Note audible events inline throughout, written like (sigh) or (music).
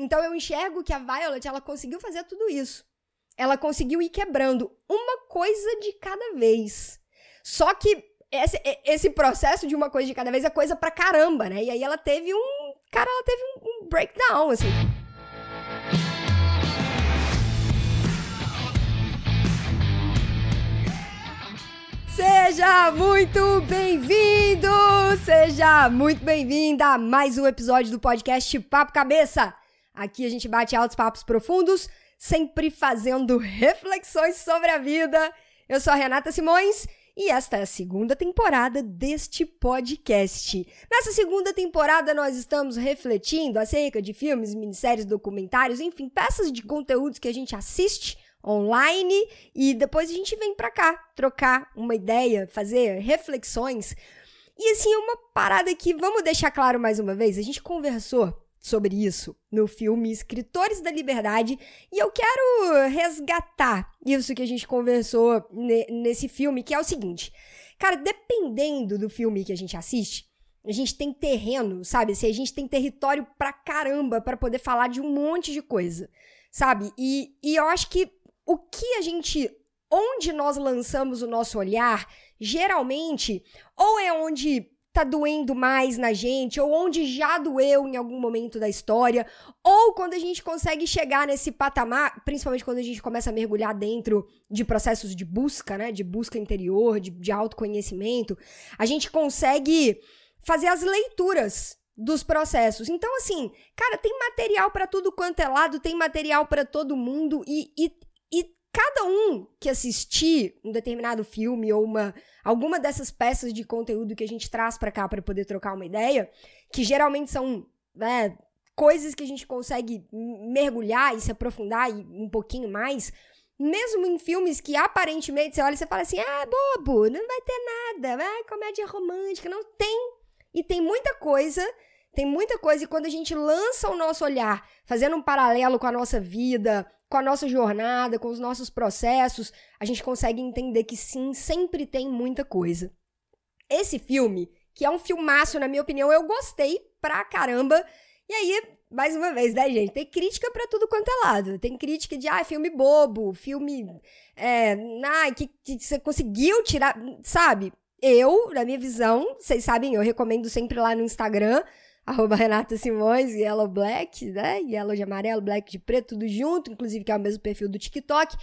Então eu enxergo que a Violet, ela conseguiu fazer tudo isso. Ela conseguiu ir quebrando uma coisa de cada vez. Só que esse, esse processo de uma coisa de cada vez é coisa pra caramba, né? E aí ela teve um. Cara, ela teve um, um breakdown, assim. Seja muito bem-vindo! Seja muito bem-vinda a mais um episódio do podcast Papo Cabeça. Aqui a gente bate altos papos profundos, sempre fazendo reflexões sobre a vida. Eu sou a Renata Simões e esta é a segunda temporada deste podcast. Nessa segunda temporada, nós estamos refletindo acerca de filmes, minisséries, documentários, enfim, peças de conteúdos que a gente assiste online e depois a gente vem para cá trocar uma ideia, fazer reflexões. E assim, uma parada que vamos deixar claro mais uma vez, a gente conversou sobre isso no filme Escritores da Liberdade e eu quero resgatar isso que a gente conversou nesse filme, que é o seguinte. Cara, dependendo do filme que a gente assiste, a gente tem terreno, sabe? Assim, a gente tem território pra caramba para poder falar de um monte de coisa, sabe? E, e eu acho que o que a gente. Onde nós lançamos o nosso olhar, geralmente, ou é onde tá doendo mais na gente, ou onde já doeu em algum momento da história, ou quando a gente consegue chegar nesse patamar, principalmente quando a gente começa a mergulhar dentro de processos de busca, né, de busca interior, de, de autoconhecimento, a gente consegue fazer as leituras dos processos. Então, assim, cara, tem material para tudo quanto é lado, tem material para todo mundo e, e, e cada um que assistir um determinado filme ou uma alguma dessas peças de conteúdo que a gente traz para cá para poder trocar uma ideia, que geralmente são né, coisas que a gente consegue mergulhar e se aprofundar um pouquinho mais, mesmo em filmes que aparentemente você olha e você fala assim, ah, bobo, não vai ter nada, vai comédia romântica, não tem. E tem muita coisa tem muita coisa e quando a gente lança o nosso olhar, fazendo um paralelo com a nossa vida, com a nossa jornada, com os nossos processos, a gente consegue entender que sim, sempre tem muita coisa. Esse filme, que é um filmaço, na minha opinião, eu gostei pra caramba. E aí, mais uma vez, né, gente? Tem crítica para tudo quanto é lado. Tem crítica de, ah, filme bobo, filme. É, ah, que, que você conseguiu tirar. Sabe? Eu, na minha visão, vocês sabem, eu recomendo sempre lá no Instagram arroba Renata Simões, Yellow Black, né? Yellow de amarelo, Black de preto, tudo junto, inclusive que é o mesmo perfil do TikTok.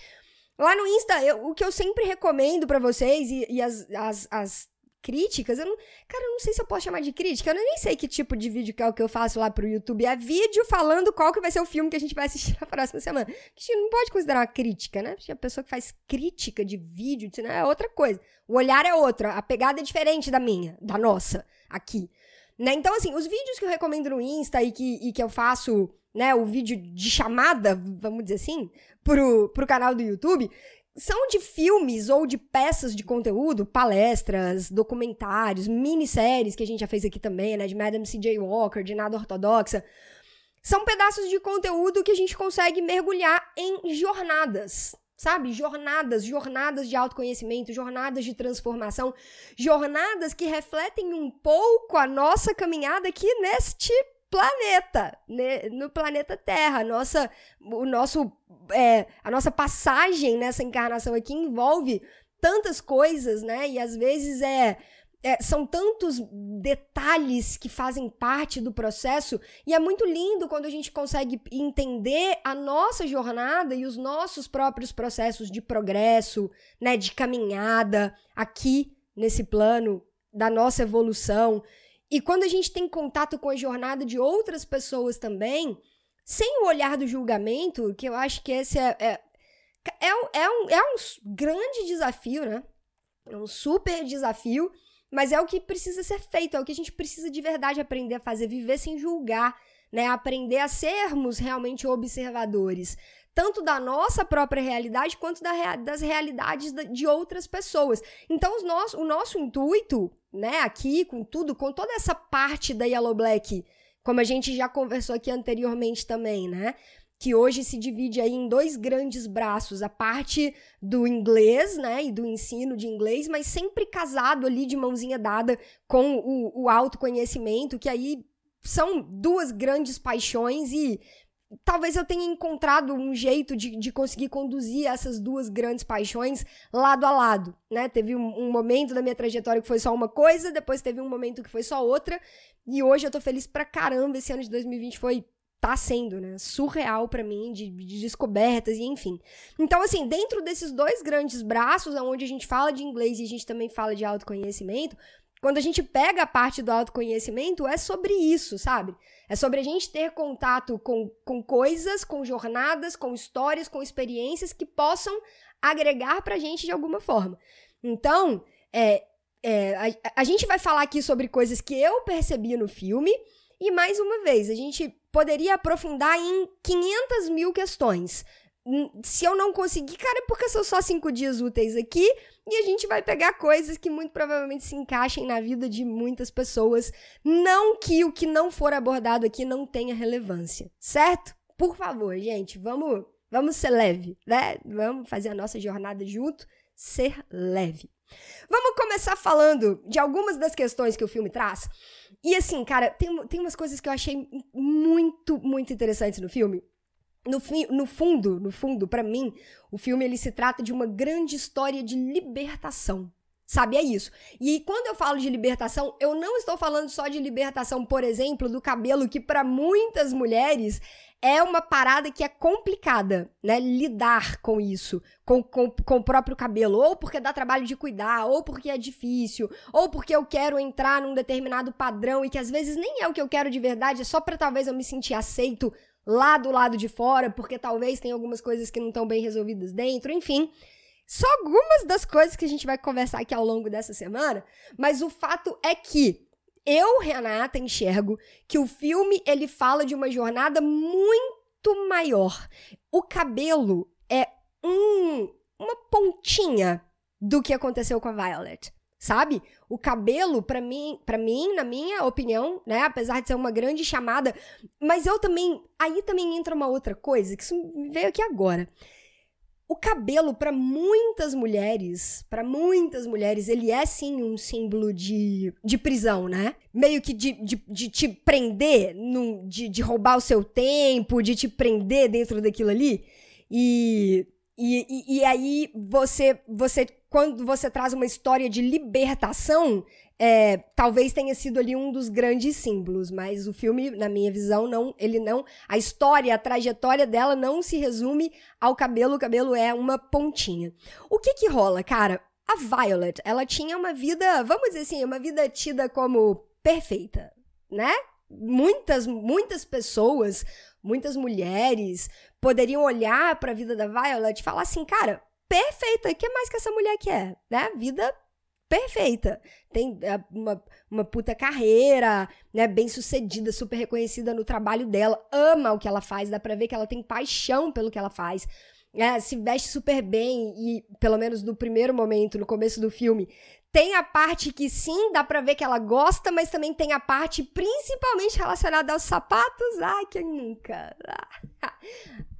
Lá no Insta, eu, o que eu sempre recomendo para vocês e, e as, as, as, críticas, eu não, cara, eu não sei se eu posso chamar de crítica, eu nem sei que tipo de vídeo que é o que eu faço lá pro YouTube. É vídeo falando qual que vai ser o filme que a gente vai assistir (laughs) na próxima semana. A gente não pode considerar uma crítica, né? Porque a pessoa que faz crítica de vídeo, de é outra coisa. O olhar é outra, a pegada é diferente da minha, da nossa, aqui. Né? Então, assim, os vídeos que eu recomendo no Insta e que, e que eu faço, né, o vídeo de chamada, vamos dizer assim, pro, pro canal do YouTube, são de filmes ou de peças de conteúdo, palestras, documentários, minisséries que a gente já fez aqui também, né, de Madame C.J. Walker, de Nada Ortodoxa. São pedaços de conteúdo que a gente consegue mergulhar em jornadas, sabe? Jornadas, jornadas de autoconhecimento, jornadas de transformação, jornadas que refletem um pouco a nossa caminhada aqui neste planeta, né? no planeta Terra. Nossa, o nosso, é, a nossa passagem nessa encarnação aqui envolve tantas coisas, né? E às vezes é é, são tantos detalhes que fazem parte do processo e é muito lindo quando a gente consegue entender a nossa jornada e os nossos próprios processos de progresso, né, de caminhada aqui nesse plano da nossa evolução. E quando a gente tem contato com a jornada de outras pessoas também, sem o olhar do julgamento, que eu acho que esse é, é, é, é, um, é um grande desafio, né? É um super desafio mas é o que precisa ser feito, é o que a gente precisa de verdade aprender a fazer, viver sem julgar, né? Aprender a sermos realmente observadores, tanto da nossa própria realidade quanto da, das realidades de outras pessoas. Então, nosso, o nosso intuito, né, aqui, com tudo, com toda essa parte da Yellow Black, como a gente já conversou aqui anteriormente também, né? Que hoje se divide aí em dois grandes braços, a parte do inglês, né, e do ensino de inglês, mas sempre casado ali de mãozinha dada com o, o autoconhecimento, que aí são duas grandes paixões e talvez eu tenha encontrado um jeito de, de conseguir conduzir essas duas grandes paixões lado a lado, né? Teve um, um, momento da minha trajetória que foi só uma coisa, depois teve um momento que foi só outra, e hoje eu tô feliz pra caramba. Esse ano de 2020 foi tá sendo, né? Surreal para mim, de, de, descobertas e enfim. Então, assim, dentro desses dois grandes braços, onde a gente fala de inglês e a gente também fala de autoconhecimento, quando a gente pega a parte do autoconhecimento, é sobre isso, sabe? É sobre a gente ter contato com, com coisas, com jornadas, com histórias, com experiências que possam agregar pra gente de alguma forma. Então, é, é, a, a gente vai falar aqui sobre coisas que eu percebi no filme, e mais uma vez, a gente poderia aprofundar em 500 mil questões. Hum, se eu não conseguir, cara, é porque são só cinco dias úteis aqui e a gente vai pegar coisas que muito provavelmente se encaixem na vida de muitas pessoas. Não que o que não for abordado aqui não tenha relevância, certo? Por favor, gente, vamos, vamos ser leve, né? Vamos fazer a nossa jornada junto, ser leve. Vamos começar falando de algumas das questões que o filme traz. E assim, cara, tem, tem umas coisas que eu achei muito, muito interessantes no filme. No, no fundo, no fundo, para mim, o filme ele se trata de uma grande história de libertação. Sabe, é isso. E quando eu falo de libertação, eu não estou falando só de libertação, por exemplo, do cabelo, que para muitas mulheres é uma parada que é complicada, né? Lidar com isso, com, com, com o próprio cabelo. Ou porque dá trabalho de cuidar, ou porque é difícil, ou porque eu quero entrar num determinado padrão e que às vezes nem é o que eu quero de verdade, é só pra talvez eu me sentir aceito lá do lado de fora, porque talvez tenha algumas coisas que não estão bem resolvidas dentro, enfim. Só algumas das coisas que a gente vai conversar aqui ao longo dessa semana, mas o fato é que eu, Renata, enxergo que o filme ele fala de uma jornada muito maior. O cabelo é um, uma pontinha do que aconteceu com a Violet, sabe? O cabelo, para mim, para mim, na minha opinião, né, apesar de ser uma grande chamada, mas eu também, aí também entra uma outra coisa que isso veio aqui agora. O cabelo, para muitas mulheres, para muitas mulheres, ele é sim um símbolo de, de prisão, né? Meio que de, de, de te prender, num, de, de roubar o seu tempo, de te prender dentro daquilo ali. E, e, e, e aí você, você, quando você traz uma história de libertação, é, talvez tenha sido ali um dos grandes símbolos, mas o filme, na minha visão, não, ele não, a história, a trajetória dela não se resume ao cabelo, o cabelo é uma pontinha. O que que rola, cara? A Violet, ela tinha uma vida, vamos dizer assim, uma vida tida como perfeita, né? Muitas, muitas pessoas, muitas mulheres poderiam olhar para a vida da Violet e falar assim, cara, perfeita, o que mais que essa mulher quer, né? Vida perfeita. Tem é, uma, uma puta carreira, né? Bem sucedida, super reconhecida no trabalho dela, ama o que ela faz, dá pra ver que ela tem paixão pelo que ela faz. É, se veste super bem e, pelo menos no primeiro momento, no começo do filme, tem a parte que sim, dá pra ver que ela gosta, mas também tem a parte principalmente relacionada aos sapatos. Ai, quem nunca? Ah,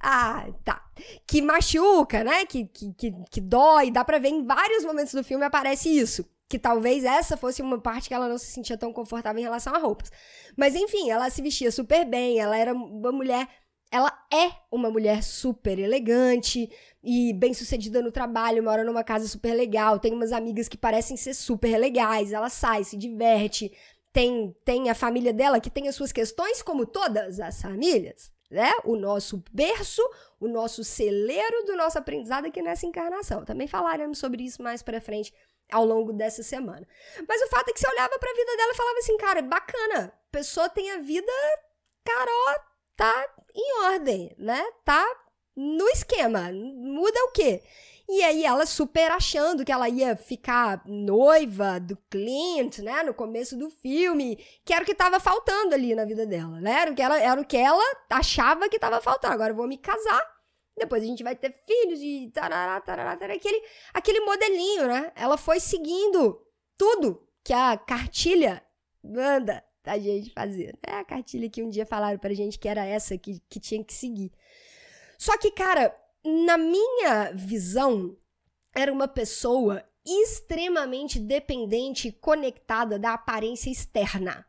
(laughs) ah, tá. Que machuca, né? Que, que, que, que dói. Dá pra ver em vários momentos do filme aparece isso que talvez essa fosse uma parte que ela não se sentia tão confortável em relação a roupas. Mas enfim, ela se vestia super bem, ela era uma mulher ela é uma mulher super elegante e bem-sucedida no trabalho, mora numa casa super legal, tem umas amigas que parecem ser super legais, ela sai, se diverte, tem, tem a família dela que tem as suas questões, como todas as famílias, né? O nosso berço, o nosso celeiro do nosso aprendizado aqui nessa encarnação. Também falaremos sobre isso mais pra frente ao longo dessa semana. Mas o fato é que você olhava pra vida dela e falava assim, cara, bacana, pessoa tem a vida, caró, tá em ordem, né? Tá no esquema. Muda o quê? E aí ela super achando que ela ia ficar noiva do Clint, né, no começo do filme, que era o que tava faltando ali na vida dela, né? Era o que ela, era o que ela achava que tava faltando. Agora eu vou me casar, depois a gente vai ter filhos e tarará, tarará, tarará, aquele, aquele modelinho, né? Ela foi seguindo tudo que a cartilha manda a gente fazer. É a cartilha que um dia falaram pra gente que era essa que, que tinha que seguir. Só que, cara, na minha visão, era uma pessoa extremamente dependente e conectada da aparência externa.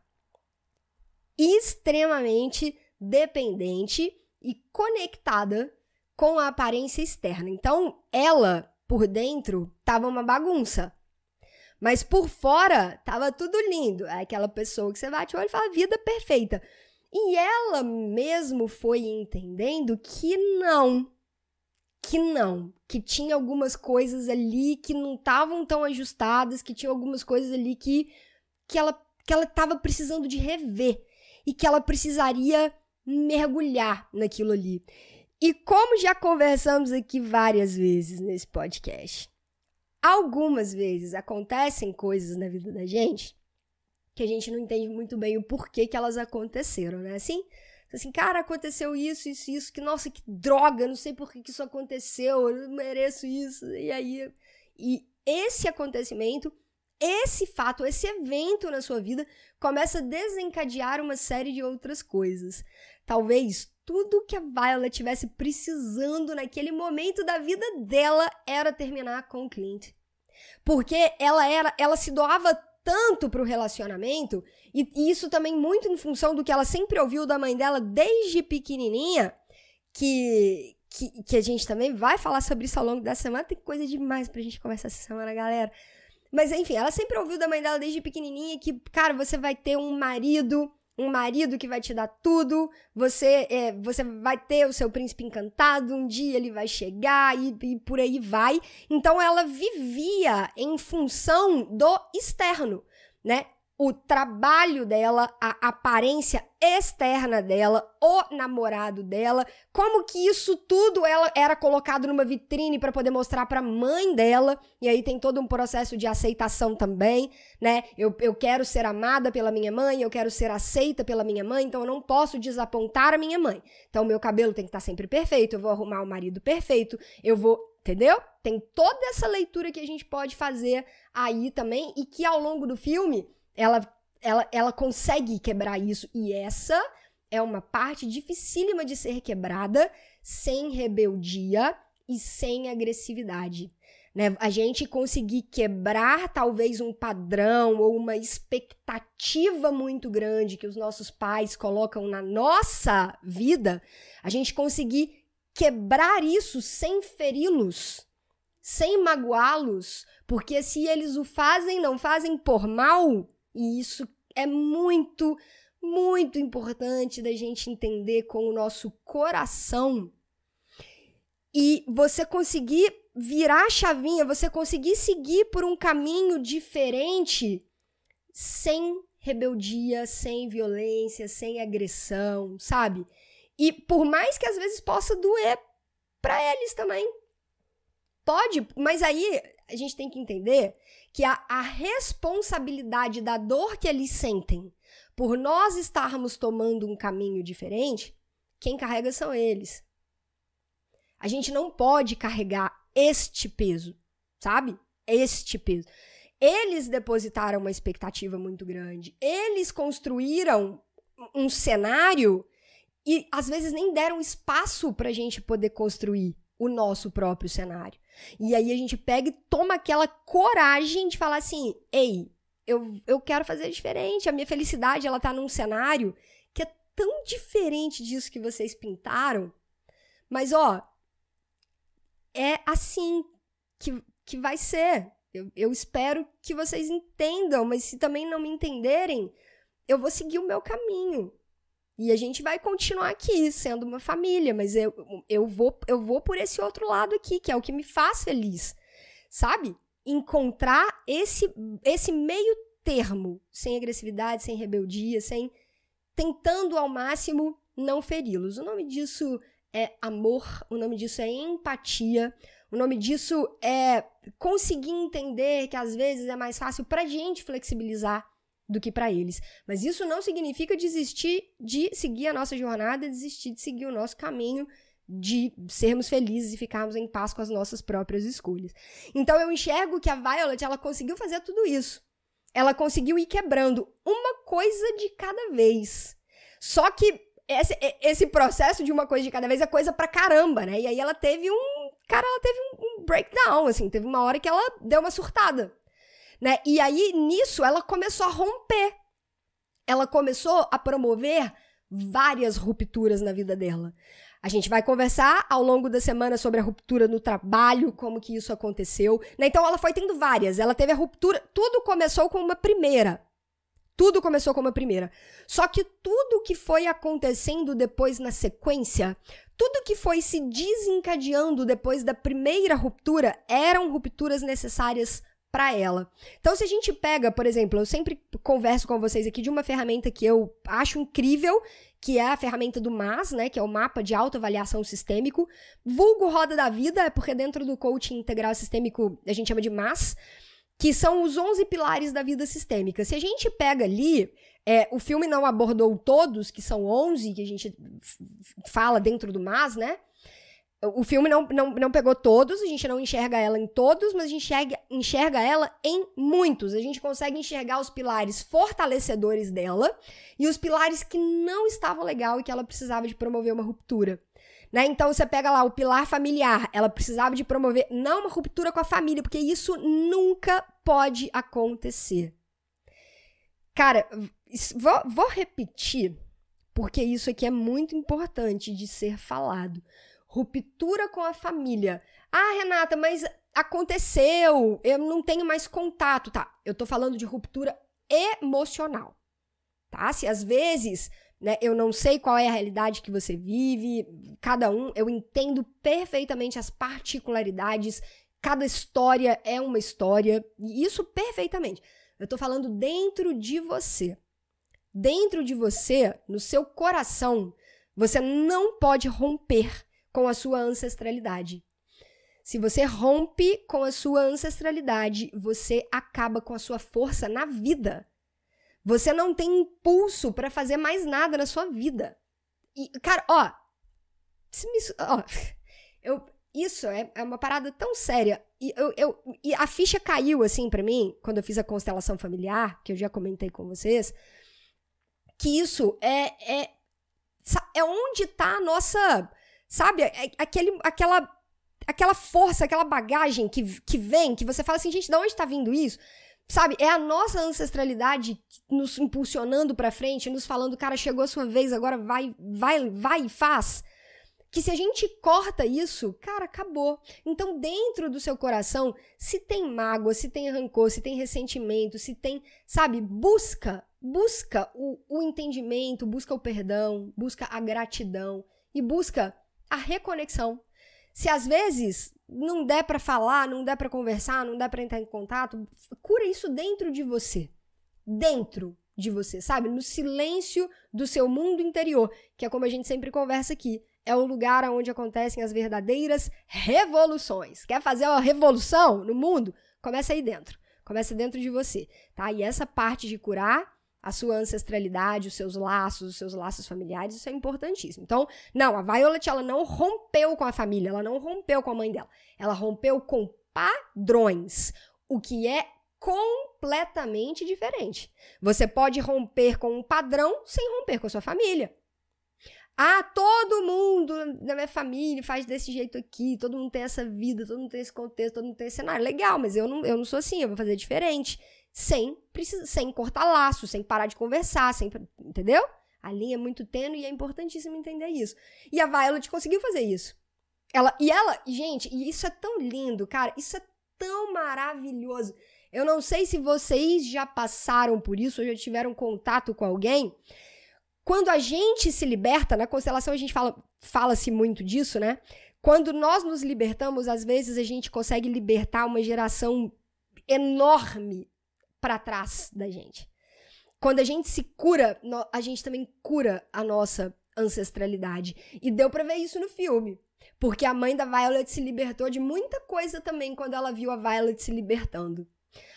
Extremamente dependente e conectada com a aparência externa. Então, ela, por dentro, tava uma bagunça. Mas por fora, tava tudo lindo. É aquela pessoa que você bate o olho e fala, vida perfeita. E ela mesmo foi entendendo que não. Que não. Que tinha algumas coisas ali que não estavam tão ajustadas, que tinha algumas coisas ali que, que ela que ela estava precisando de rever e que ela precisaria mergulhar naquilo ali. E como já conversamos aqui várias vezes nesse podcast, algumas vezes acontecem coisas na vida da gente que a gente não entende muito bem o porquê que elas aconteceram, né? Assim, assim, cara, aconteceu isso, isso, isso, que nossa, que droga, não sei por que, que isso aconteceu, eu não mereço isso. E aí, e esse acontecimento, esse fato, esse evento na sua vida começa a desencadear uma série de outras coisas. Talvez tudo que a Violet tivesse precisando naquele momento da vida dela era terminar com o Clint. Porque ela era, ela se doava tanto pro relacionamento, e, e isso também muito em função do que ela sempre ouviu da mãe dela desde pequenininha, que, que, que, a gente também vai falar sobre isso ao longo da semana. Tem coisa demais pra gente conversar essa semana, galera. Mas enfim, ela sempre ouviu da mãe dela desde pequenininha que, cara, você vai ter um marido um marido que vai te dar tudo, você é, você vai ter o seu príncipe encantado, um dia ele vai chegar e, e por aí vai. Então ela vivia em função do externo, né? o trabalho dela, a aparência externa dela, o namorado dela, como que isso tudo ela era colocado numa vitrine para poder mostrar para mãe dela, e aí tem todo um processo de aceitação também, né? Eu, eu quero ser amada pela minha mãe, eu quero ser aceita pela minha mãe, então eu não posso desapontar a minha mãe. Então meu cabelo tem que estar tá sempre perfeito, eu vou arrumar o marido perfeito, eu vou Entendeu? Tem toda essa leitura que a gente pode fazer aí também e que ao longo do filme ela, ela, ela consegue quebrar isso. E essa é uma parte dificílima de ser quebrada sem rebeldia e sem agressividade. Né? A gente conseguir quebrar talvez um padrão ou uma expectativa muito grande que os nossos pais colocam na nossa vida, a gente conseguir quebrar isso sem feri-los, sem magoá-los, porque se eles o fazem, não fazem por mal, e isso é muito, muito importante da gente entender com o nosso coração. E você conseguir virar a chavinha, você conseguir seguir por um caminho diferente sem rebeldia, sem violência, sem agressão, sabe? E por mais que às vezes possa doer para eles também. Pode, mas aí a gente tem que entender que a, a responsabilidade da dor que eles sentem por nós estarmos tomando um caminho diferente, quem carrega são eles. A gente não pode carregar este peso, sabe? Este peso. Eles depositaram uma expectativa muito grande. Eles construíram um cenário e às vezes nem deram espaço para a gente poder construir o nosso próprio cenário. E aí a gente pega e toma aquela coragem de falar assim: ei, eu, eu quero fazer diferente. A minha felicidade, ela tá num cenário que é tão diferente disso que vocês pintaram. Mas, ó, é assim que, que vai ser. Eu, eu espero que vocês entendam, mas se também não me entenderem, eu vou seguir o meu caminho. E a gente vai continuar aqui sendo uma família, mas eu, eu, vou, eu vou por esse outro lado aqui, que é o que me faz feliz. Sabe? Encontrar esse, esse meio termo, sem agressividade, sem rebeldia, sem. tentando ao máximo não feri-los. O nome disso é amor, o nome disso é empatia, o nome disso é conseguir entender que às vezes é mais fácil pra gente flexibilizar do que para eles. Mas isso não significa desistir de seguir a nossa jornada, desistir de seguir o nosso caminho de sermos felizes e ficarmos em paz com as nossas próprias escolhas. Então eu enxergo que a Violet, ela conseguiu fazer tudo isso. Ela conseguiu ir quebrando uma coisa de cada vez. Só que esse, esse processo de uma coisa de cada vez é coisa pra caramba, né? E aí ela teve um. Cara, ela teve um, um breakdown, assim. Teve uma hora que ela deu uma surtada né? E aí nisso ela começou a romper. Ela começou a promover várias rupturas na vida dela. A gente vai conversar ao longo da semana sobre a ruptura no trabalho, como que isso aconteceu. Né? Então ela foi tendo várias. Ela teve a ruptura. Tudo começou com uma primeira. Tudo começou com uma primeira. Só que tudo que foi acontecendo depois na sequência, tudo que foi se desencadeando depois da primeira ruptura, eram rupturas necessárias para ela. Então, se a gente pega, por exemplo, eu sempre converso com vocês aqui de uma ferramenta que eu acho incrível, que é a ferramenta do MAS, né, que é o mapa de autoavaliação sistêmico. Vulgo roda da vida, porque dentro do coaching integral sistêmico a gente chama de MAS, que são os 11 pilares da vida sistêmica. Se a gente pega ali, é, o filme não abordou todos, que são 11 que a gente fala dentro do MAS, né? O filme não, não, não pegou todos, a gente não enxerga ela em todos, mas a gente enxerga, enxerga ela em muitos. A gente consegue enxergar os pilares fortalecedores dela e os pilares que não estavam legal e que ela precisava de promover uma ruptura. Né? Então você pega lá o pilar familiar, ela precisava de promover não uma ruptura com a família, porque isso nunca pode acontecer. Cara, vou, vou repetir, porque isso aqui é muito importante de ser falado. Ruptura com a família. Ah, Renata, mas aconteceu, eu não tenho mais contato, tá? Eu tô falando de ruptura emocional, tá? Se às vezes, né, eu não sei qual é a realidade que você vive, cada um, eu entendo perfeitamente as particularidades, cada história é uma história, e isso perfeitamente. Eu tô falando dentro de você. Dentro de você, no seu coração, você não pode romper com a sua ancestralidade. Se você rompe com a sua ancestralidade, você acaba com a sua força na vida. Você não tem impulso para fazer mais nada na sua vida. E, cara, ó, ó (laughs) eu, isso é, é, uma parada tão séria. E, eu, eu, e a ficha caiu, assim, para mim, quando eu fiz a constelação familiar, que eu já comentei com vocês, que isso é, é, é onde tá a nossa Sabe? É, aquele, aquela, aquela força, aquela bagagem que, que vem, que você fala assim, gente, de onde tá vindo isso? Sabe? É a nossa ancestralidade nos impulsionando para frente, nos falando, cara, chegou a sua vez, agora vai, vai, vai e faz. Que se a gente corta isso, cara, acabou. Então, dentro do seu coração, se tem mágoa, se tem rancor, se tem ressentimento, se tem, sabe, busca, busca o, o entendimento, busca o perdão, busca a gratidão e busca a reconexão. Se às vezes não der para falar, não der para conversar, não der para entrar em contato, cura isso dentro de você. Dentro de você, sabe? No silêncio do seu mundo interior, que é como a gente sempre conversa aqui. É o lugar onde acontecem as verdadeiras revoluções. Quer fazer uma revolução no mundo? Começa aí dentro. Começa dentro de você, tá? E essa parte de curar a sua ancestralidade, os seus laços, os seus laços familiares, isso é importantíssimo. Então, não, a Violet ela não rompeu com a família, ela não rompeu com a mãe dela. Ela rompeu com padrões, o que é completamente diferente. Você pode romper com um padrão sem romper com a sua família. Ah, todo mundo na minha família faz desse jeito aqui, todo mundo tem essa vida, todo mundo tem esse contexto, todo mundo tem esse cenário. Legal, mas eu não, eu não sou assim, eu vou fazer diferente sem, sem cortar laço, sem parar de conversar, sem, entendeu? A linha é muito tênue e é importantíssimo entender isso. E a Violet conseguiu fazer isso. Ela, e ela, gente, e isso é tão lindo, cara, isso é tão maravilhoso. Eu não sei se vocês já passaram por isso ou já tiveram contato com alguém. Quando a gente se liberta, na constelação a gente fala fala-se muito disso, né? Quando nós nos libertamos, às vezes a gente consegue libertar uma geração enorme para trás da gente. Quando a gente se cura, a gente também cura a nossa ancestralidade. E deu para ver isso no filme. Porque a mãe da Violet se libertou de muita coisa também quando ela viu a Violet se libertando.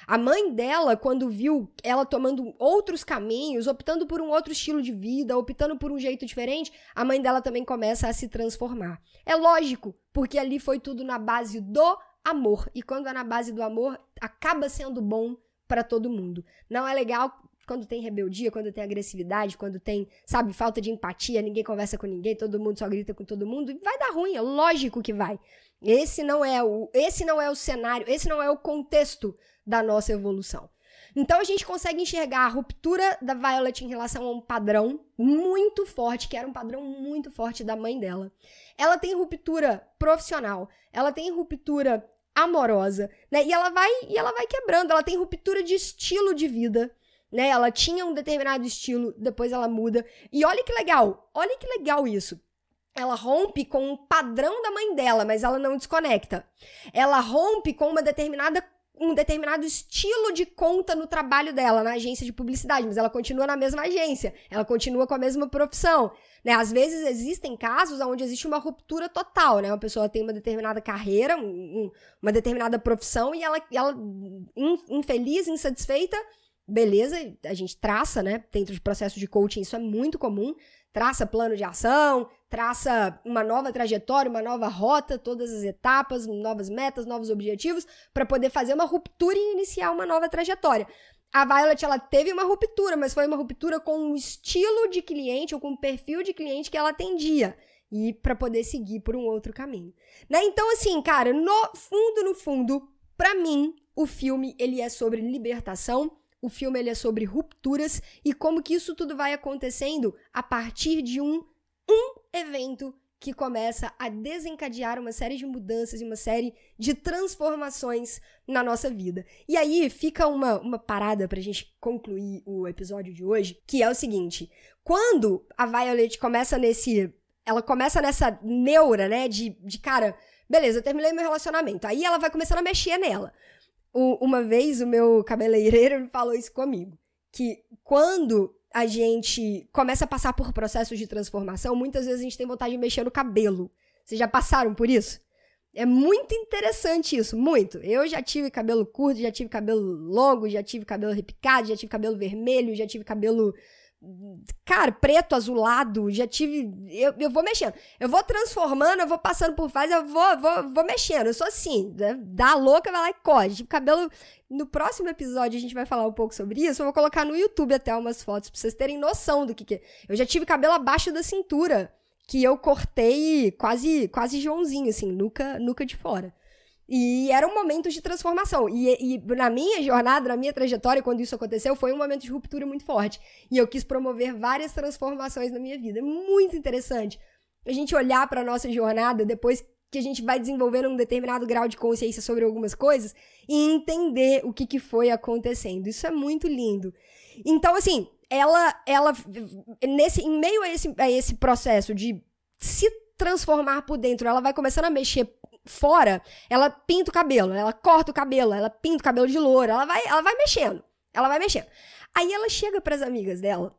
A mãe dela, quando viu ela tomando outros caminhos, optando por um outro estilo de vida, optando por um jeito diferente, a mãe dela também começa a se transformar. É lógico, porque ali foi tudo na base do amor. E quando é na base do amor, acaba sendo bom para todo mundo. Não é legal quando tem rebeldia, quando tem agressividade, quando tem, sabe, falta de empatia, ninguém conversa com ninguém, todo mundo só grita com todo mundo, vai dar ruim, é lógico que vai. Esse não é o, esse não é o cenário, esse não é o contexto da nossa evolução. Então a gente consegue enxergar a ruptura da Violet em relação a um padrão muito forte, que era um padrão muito forte da mãe dela. Ela tem ruptura profissional, ela tem ruptura amorosa, né? E ela vai e ela vai quebrando, ela tem ruptura de estilo de vida, né? Ela tinha um determinado estilo, depois ela muda. E olha que legal, olha que legal isso. Ela rompe com um padrão da mãe dela, mas ela não desconecta. Ela rompe com uma determinada um determinado estilo de conta no trabalho dela, na agência de publicidade, mas ela continua na mesma agência, ela continua com a mesma profissão. Né? Às vezes existem casos onde existe uma ruptura total, né? Uma pessoa tem uma determinada carreira, um, uma determinada profissão, e ela, ela infeliz, insatisfeita, beleza, a gente traça, né? Dentro de processos de coaching, isso é muito comum traça plano de ação, traça uma nova trajetória, uma nova rota, todas as etapas, novas metas, novos objetivos, para poder fazer uma ruptura e iniciar uma nova trajetória. A Violet, ela teve uma ruptura, mas foi uma ruptura com um estilo de cliente ou com um perfil de cliente que ela atendia e para poder seguir por um outro caminho. Né? Então, assim, cara, no fundo, no fundo, para mim, o filme ele é sobre libertação, o filme ele é sobre rupturas e como que isso tudo vai acontecendo a partir de um, um evento que começa a desencadear uma série de mudanças e uma série de transformações na nossa vida. E aí fica uma, uma parada pra gente concluir o episódio de hoje, que é o seguinte: quando a Violet começa nesse. Ela começa nessa neura, né? De, de cara, beleza, eu terminei meu relacionamento. Aí ela vai começando a mexer nela uma vez o meu cabeleireiro falou isso comigo. Que quando a gente começa a passar por processos de transformação, muitas vezes a gente tem vontade de mexer no cabelo. Vocês já passaram por isso? É muito interessante isso, muito. Eu já tive cabelo curto, já tive cabelo longo, já tive cabelo repicado, já tive cabelo vermelho, já tive cabelo Cara, preto, azulado, já tive. Eu, eu vou mexendo. Eu vou transformando, eu vou passando por fase, eu vou, vou, vou mexendo. Eu sou assim, né? dá louca, vai lá e corre. Tipo, cabelo. No próximo episódio a gente vai falar um pouco sobre isso. Eu vou colocar no YouTube até umas fotos pra vocês terem noção do que, que é. Eu já tive cabelo abaixo da cintura, que eu cortei quase, quase Joãozinho, assim, nuca, nuca de fora. E era um momento de transformação. E, e, na minha jornada, na minha trajetória, quando isso aconteceu, foi um momento de ruptura muito forte. E eu quis promover várias transformações na minha vida. Muito interessante a gente olhar para nossa jornada depois que a gente vai desenvolvendo um determinado grau de consciência sobre algumas coisas e entender o que, que foi acontecendo. Isso é muito lindo. Então, assim, ela, ela nesse, em meio a esse, a esse processo de se transformar por dentro, ela vai começando a mexer fora, ela pinta o cabelo, ela corta o cabelo, ela pinta o cabelo de loura, ela vai, ela vai mexendo. Ela vai mexendo. Aí ela chega para as amigas dela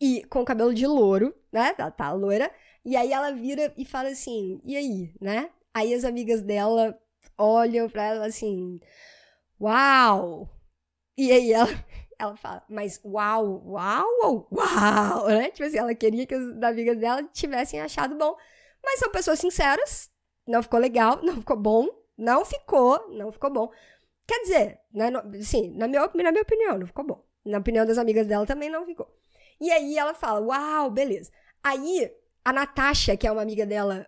e com o cabelo de louro, né? Ela tá loira. E aí ela vira e fala assim: "E aí, né?" Aí as amigas dela olham para ela assim: "Uau!" E aí ela (laughs) ela fala, mas uau, uau, uau, uau, (laughs) né? Tipo assim, ela queria que as amigas dela tivessem achado bom. Mas são pessoas sinceras, não ficou legal, (laughs) não ficou bom, não ficou, não ficou bom. Quer dizer, né, sim, na minha, na minha opinião, não ficou bom. Na opinião das amigas dela também não ficou. E aí ela fala, uau, beleza. Aí a Natasha, que é uma amiga dela,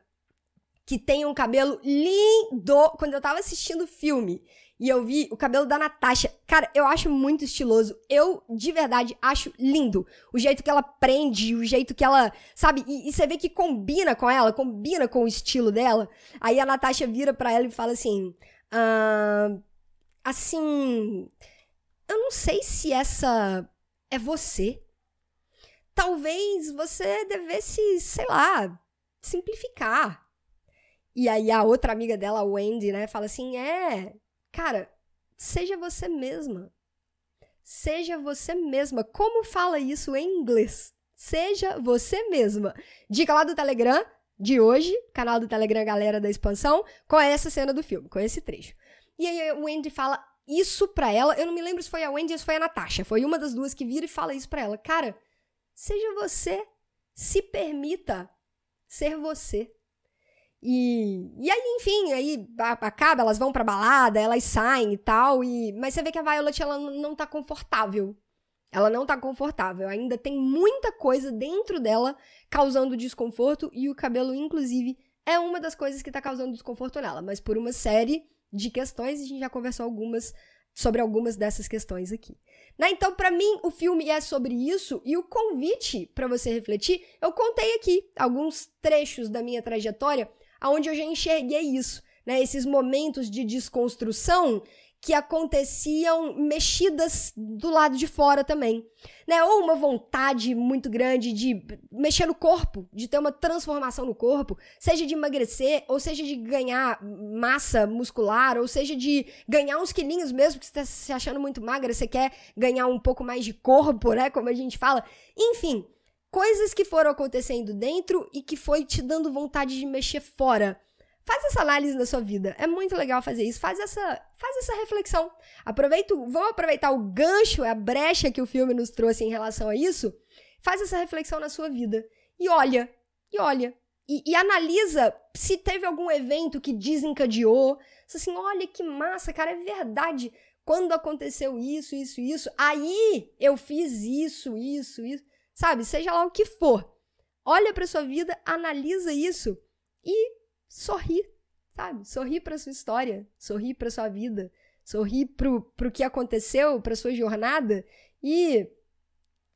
que tem um cabelo lindo, quando eu tava assistindo o filme, e eu vi o cabelo da Natasha. Cara, eu acho muito estiloso. Eu, de verdade, acho lindo. O jeito que ela prende, o jeito que ela. Sabe? E, e você vê que combina com ela, combina com o estilo dela. Aí a Natasha vira pra ela e fala assim. Ah, assim. Eu não sei se essa é você. Talvez você devesse, sei lá, simplificar. E aí a outra amiga dela, Wendy, né, fala assim: é, Cara, seja você mesma. Seja você mesma. Como fala isso em inglês? Seja você mesma. Dica lá do Telegram de hoje, canal do Telegram Galera da Expansão, com essa cena do filme, com esse trecho. E aí o Wendy fala isso pra ela. Eu não me lembro se foi a Wendy ou se foi a Natasha. Foi uma das duas que vira e fala isso pra ela. Cara, seja você. Se permita ser você. E, e aí, enfim, aí acaba, elas vão pra balada, elas saem e tal, e, mas você vê que a Violet, ela não tá confortável. Ela não tá confortável, ainda tem muita coisa dentro dela causando desconforto, e o cabelo, inclusive, é uma das coisas que tá causando desconforto nela, mas por uma série de questões, a gente já conversou algumas sobre algumas dessas questões aqui. Né? Então, para mim, o filme é sobre isso e o convite para você refletir, eu contei aqui alguns trechos da minha trajetória aonde eu já enxerguei isso, né? Esses momentos de desconstrução que aconteciam mexidas do lado de fora também, né? Ou uma vontade muito grande de mexer no corpo, de ter uma transformação no corpo, seja de emagrecer, ou seja de ganhar massa muscular, ou seja de ganhar uns quilinhos mesmo que você está se achando muito magra, você quer ganhar um pouco mais de corpo, né? Como a gente fala. Enfim, coisas que foram acontecendo dentro e que foi te dando vontade de mexer fora. Faz essa análise na sua vida. É muito legal fazer isso. Faz essa, faz essa reflexão. Aproveita, vamos aproveitar o gancho, a brecha que o filme nos trouxe em relação a isso. Faz essa reflexão na sua vida. E olha, e olha. E, e analisa se teve algum evento que desencadeou. Assim, olha que massa, cara, é verdade. Quando aconteceu isso, isso, isso, aí eu fiz isso, isso, isso. Sabe? Seja lá o que for. Olha para sua vida, analisa isso e sorri, sabe? Sorri para sua história, sorri para sua vida, sorri pro, pro que aconteceu, para sua jornada e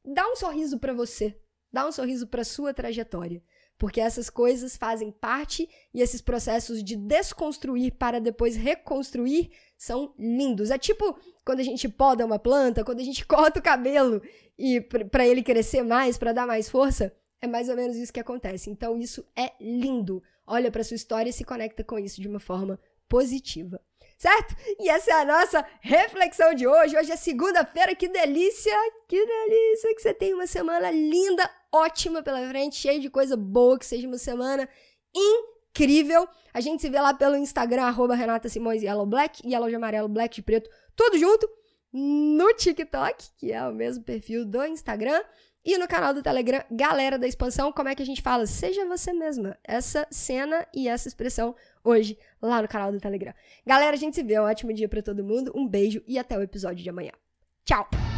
dá um sorriso para você, dá um sorriso para sua trajetória, porque essas coisas fazem parte e esses processos de desconstruir para depois reconstruir são lindos. É tipo quando a gente poda uma planta, quando a gente (laughs) corta o cabelo e para ele crescer mais, para dar mais força, é mais ou menos isso que acontece. Então isso é lindo olha para sua história e se conecta com isso de uma forma positiva. Certo? E essa é a nossa reflexão de hoje. Hoje é segunda-feira, que delícia! Que delícia que você tem uma semana linda, ótima pela frente, cheia de coisa boa, que seja uma semana incrível. A gente se vê lá pelo Instagram, arroba Renata Simões Yellow Black, Yellow de amarelo, Black de preto, tudo junto. No TikTok, que é o mesmo perfil do Instagram. E no canal do Telegram, galera da expansão, como é que a gente fala? Seja você mesma. Essa cena e essa expressão hoje lá no canal do Telegram. Galera, a gente se vê. Um ótimo dia para todo mundo. Um beijo e até o episódio de amanhã. Tchau!